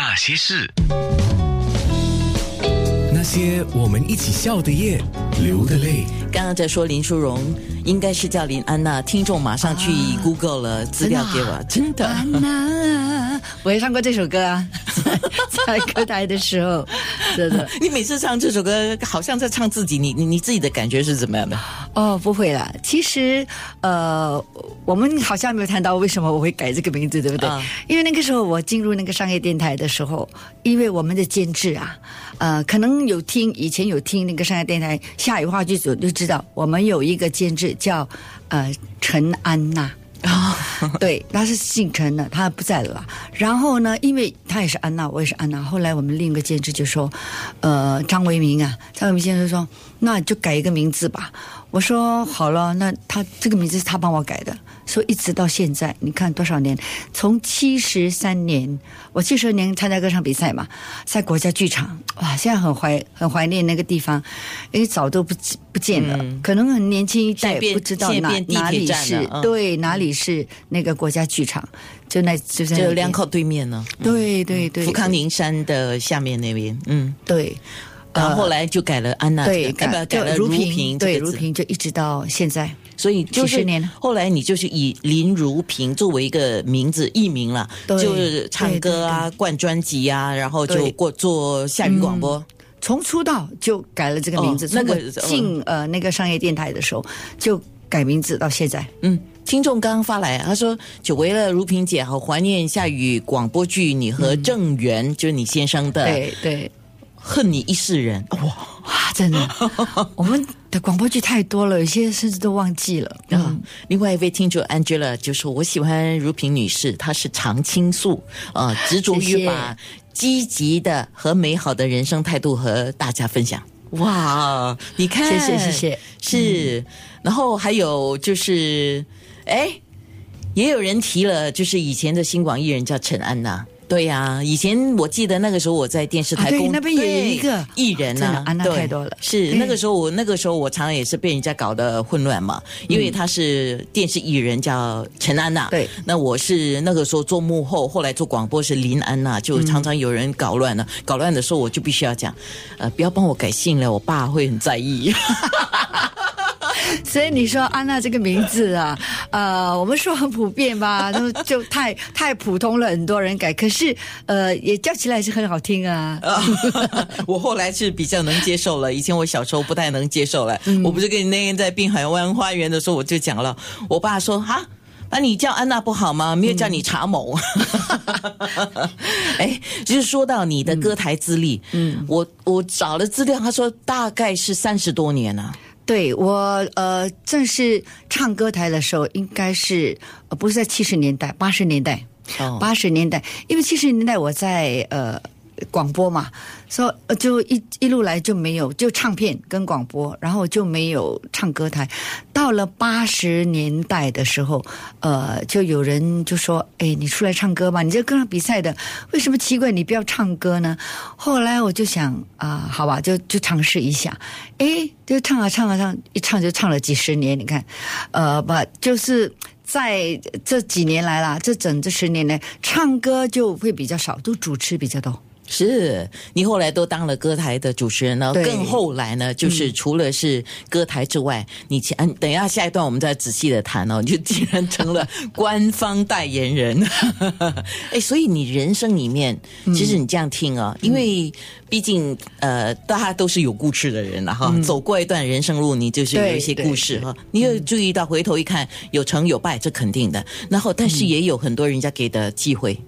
那些事，那些我们一起笑的夜，流的泪。刚刚在说林淑荣，应该是叫林安娜。听众马上去 Google 了资料给我，真的。安娜，我也唱过这首歌啊，在歌台的时候，真的。你每次唱这首歌，好像在唱自己，你你你自己的感觉是怎么样的？哦，不会啦。其实，呃，我们好像没有谈到为什么我会改这个名字，对不对？因为那个时候我进入那个商业电台的时候，因为我们的监制啊，呃，可能有听以前有听那个商业电台下雨话剧组就知道，我们有一个监制叫呃陈安娜。啊，对，他是姓陈的，他不在了。然后呢，因为他也是安娜，我也是安娜。后来我们另一个监制就说，呃，张维明啊，张维明先生说，那就改一个名字吧。我说好了，那他这个名字是他帮我改的。说一直到现在，你看多少年？从七十三年，我七十年参加歌唱比赛嘛，在国家剧场，哇，现在很怀很怀念那个地方，因为早都不不见了，可能很年轻一代不知道哪哪里是对哪里是那个国家剧场，就那就在就两口对面呢，对对对，福康宁山的下面那边，嗯，对。然后后来就改了安娜，对，改了如萍，对，如萍就一直到现在，所以几十年。后来你就是以林如萍作为一个名字艺名了，就是唱歌啊，灌专辑啊，然后就过做下雨广播。从出道就改了这个名字，那个进呃那个商业电台的时候就改名字到现在。嗯，听众刚刚发来，他说久违了如萍姐，好怀念下雨广播剧，你和郑源就是你先生的，对对。恨你一世人。哇。哇，真的，我们的广播剧太多了，有些甚至都忘记了。嗯，另外一位听众 Angela 就说：“我喜欢如萍女士，她是常青树啊，执着于把积极的和美好的人生态度和大家分享。”哇，你看，谢谢谢谢，是。然后还有就是，哎，也有人提了，就是以前的新广艺人叫陈安娜。对呀，以前我记得那个时候我在电视台工，那边也有一个艺人呢，安娜太多了。是那个时候我那个时候我常常也是被人家搞得混乱嘛，因为他是电视艺人叫陈安娜，对，那我是那个时候做幕后，后来做广播是林安娜，就常常有人搞乱了，搞乱的时候我就必须要讲，呃，不要帮我改姓了，我爸会很在意。所以你说安娜这个名字啊，呃，我们说很普遍吧，就就太太普通了，很多人改。可是呃，也叫起来是很好听啊。我后来是比较能接受了，以前我小时候不太能接受了。我不是跟你那天在滨海湾花园的时候我就讲了，我爸说哈，那你叫安娜不好吗？没有叫你查某。哎，就是说到你的歌台资历，嗯，我我找了资料，他说大概是三十多年了。对我呃，正式唱歌台的时候，应该是呃，不是在七十年代，八十年代，八十年代，因为七十年代我在呃。广播嘛，说就一一路来就没有，就唱片跟广播，然后就没有唱歌台。到了八十年代的时候，呃，就有人就说：“哎，你出来唱歌吧，你这歌唱比赛的，为什么奇怪你不要唱歌呢？”后来我就想啊，好吧，就就尝试一下。哎，就唱啊唱啊唱，一唱就唱了几十年。你看，呃，不就是在这几年来啦，这整这十年来，唱歌就会比较少，都主持比较多。是你后来都当了歌台的主持人呢，更后来呢，就是除了是歌台之外，你前等一下下一段我们再仔细的谈哦，你就竟然成了官方代言人，哎，所以你人生里面，其实你这样听啊，因为毕竟呃，大家都是有故事的人了哈，走过一段人生路，你就是有一些故事哈，你有注意到回头一看，有成有败，这肯定的，然后但是也有很多人家给的机会。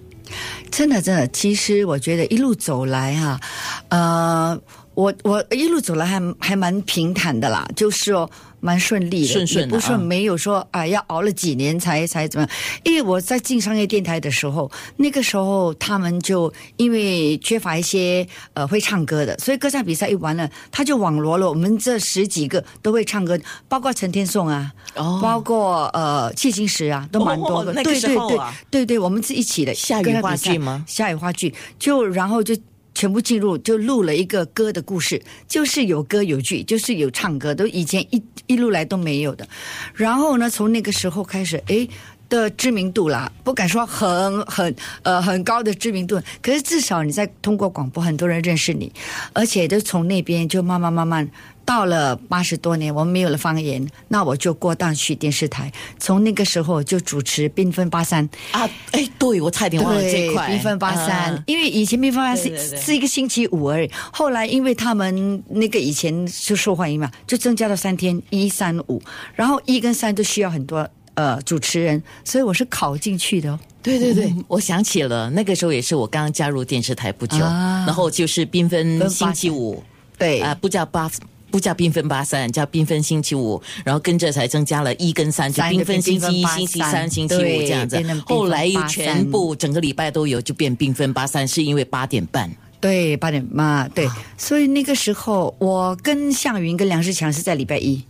真的，真的，其实我觉得一路走来哈，呃，我我一路走来还还蛮平坦的啦，就是哦。蛮顺利的，顺顺不是没有说啊，要熬了几年才才怎么样？因为我在进商业电台的时候，那个时候他们就因为缺乏一些呃会唱歌的，所以歌唱比赛一完了，他就网罗了我们这十几个都会唱歌，包括陈天颂啊，哦，包括呃谢金石啊，都蛮多的。对对对，对对，我们是一起的下雨话剧吗？下雨话剧，就然后就。全部进入就录了一个歌的故事，就是有歌有剧，就是有唱歌，都以前一一路来都没有的。然后呢，从那个时候开始，哎，的知名度啦，不敢说很很呃很高的知名度，可是至少你在通过广播，很多人认识你，而且都从那边就慢慢慢慢到了八十多年，我们没有了方言，那我就过档去电视台，从那个时候就主持缤纷八三啊，哎，对我差点忘了这一块缤纷八三，因为以前缤纷八三是是一个星期五而已，后来因为他们那个以前就受欢迎嘛，就增加了三天一三五，然后一跟三都需要很多。呃，主持人，所以我是考进去的。对对对，我想起了那个时候也是我刚刚加入电视台不久，然后就是缤纷星期五，对啊，不叫八，不叫缤纷八三，叫缤纷星期五，然后跟着才增加了一跟三，就缤纷星期一、星期三、星期五这样子。后来又全部整个礼拜都有，就变缤纷八三，是因为八点半。对，八点半，对，所以那个时候我跟向云跟梁世强是在礼拜一。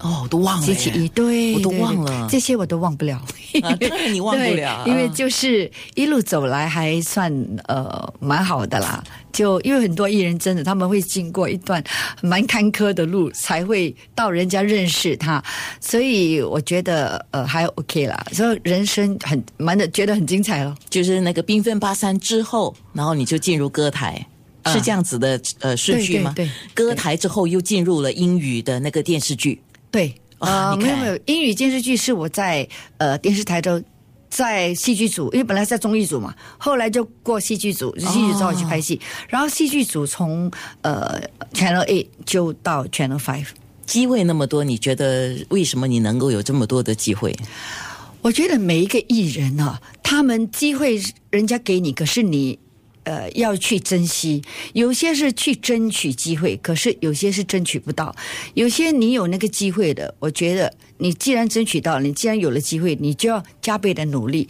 哦，我都忘了。对，我都忘了这些，我都忘不了。当然你忘不了，因为就是一路走来还算呃蛮好的啦。就因为很多艺人真的他们会经过一段蛮坎坷的路，才会到人家认识他，所以我觉得呃还 OK 啦。所以人生很蛮的，觉得很精彩了。就是那个缤纷八三之后，然后你就进入歌台。是这样子的呃顺序吗？对，歌台之后又进入了英语的那个电视剧。对，啊，没有没有，英语电视剧是我在呃电视台都在戏剧组，因为本来在综艺组嘛，后来就过戏剧组，戏剧组找我去拍戏，然后戏剧组从呃 Channel Eight 就到 Channel Five，机会那么多，你觉得为什么你能够有这么多的机会？我觉得每一个艺人啊，他们机会人家给你，可是你。呃，要去珍惜，有些是去争取机会，可是有些是争取不到。有些你有那个机会的，我觉得你既然争取到了，你既然有了机会，你就要加倍的努力，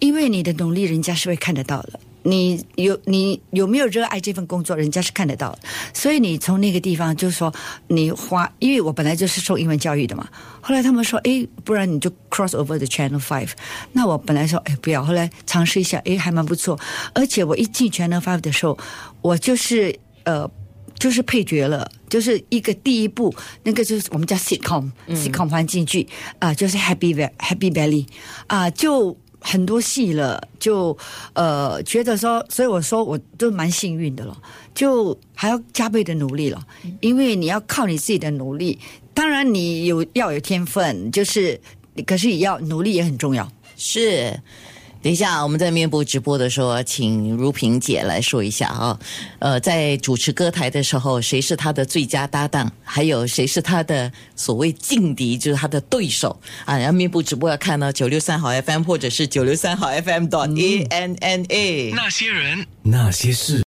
因为你的努力，人家是会看得到的。你有你有没有热爱这份工作？人家是看得到，所以你从那个地方就是说，你花，因为我本来就是受英文教育的嘛。后来他们说，哎，不然你就 cross over the channel five。那我本来说，哎，不要。后来尝试一下，哎，还蛮不错。而且我一进 channel five 的时候，我就是呃，就是配角了，就是一个第一部，那个就是我们叫 sitcom，sitcom 环境剧啊，就是 Happy Happy Valley 啊，就。很多戏了，就呃觉得说，所以我说我都蛮幸运的了，就还要加倍的努力了，因为你要靠你自己的努力，当然你有要有天分，就是可是也要努力也很重要，是。等一下，我们在面部直播的时候，请如萍姐来说一下啊。呃，在主持歌台的时候，谁是她的最佳搭档？还有谁是她的所谓劲敌，就是她的对手啊？然后面部直播要看到九六三号 FM 或者是九六三号 FM 点 A N N A。那些人，那些事。